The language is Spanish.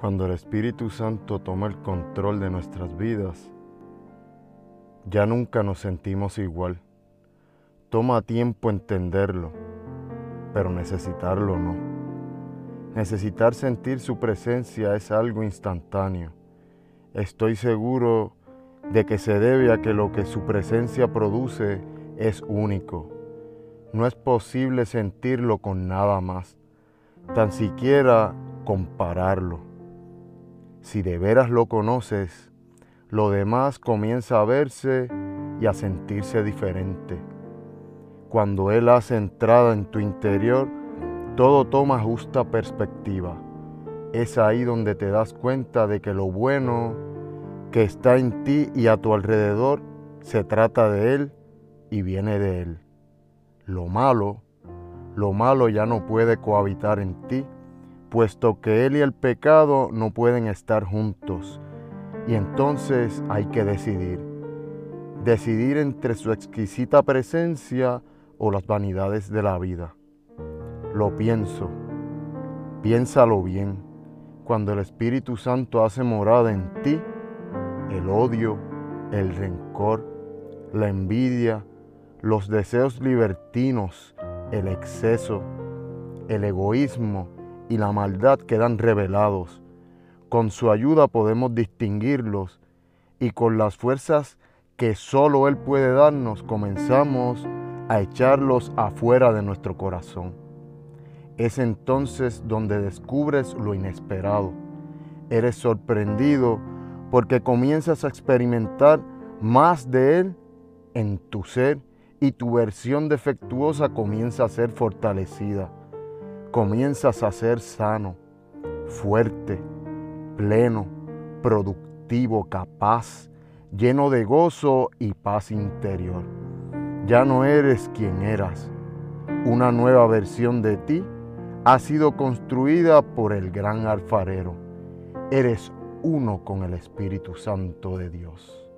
Cuando el Espíritu Santo toma el control de nuestras vidas, ya nunca nos sentimos igual. Toma tiempo entenderlo, pero necesitarlo no. Necesitar sentir su presencia es algo instantáneo. Estoy seguro de que se debe a que lo que su presencia produce es único. No es posible sentirlo con nada más, tan siquiera compararlo. Si de veras lo conoces, lo demás comienza a verse y a sentirse diferente. Cuando Él hace entrada en tu interior, todo toma justa perspectiva. Es ahí donde te das cuenta de que lo bueno que está en ti y a tu alrededor se trata de Él y viene de Él. Lo malo, lo malo ya no puede cohabitar en ti puesto que Él y el pecado no pueden estar juntos. Y entonces hay que decidir. Decidir entre su exquisita presencia o las vanidades de la vida. Lo pienso. Piénsalo bien. Cuando el Espíritu Santo hace morada en ti, el odio, el rencor, la envidia, los deseos libertinos, el exceso, el egoísmo, y la maldad quedan revelados. Con su ayuda podemos distinguirlos y con las fuerzas que solo Él puede darnos comenzamos a echarlos afuera de nuestro corazón. Es entonces donde descubres lo inesperado. Eres sorprendido porque comienzas a experimentar más de Él en tu ser y tu versión defectuosa comienza a ser fortalecida comienzas a ser sano, fuerte, pleno, productivo, capaz, lleno de gozo y paz interior. Ya no eres quien eras. Una nueva versión de ti ha sido construida por el gran alfarero. Eres uno con el Espíritu Santo de Dios.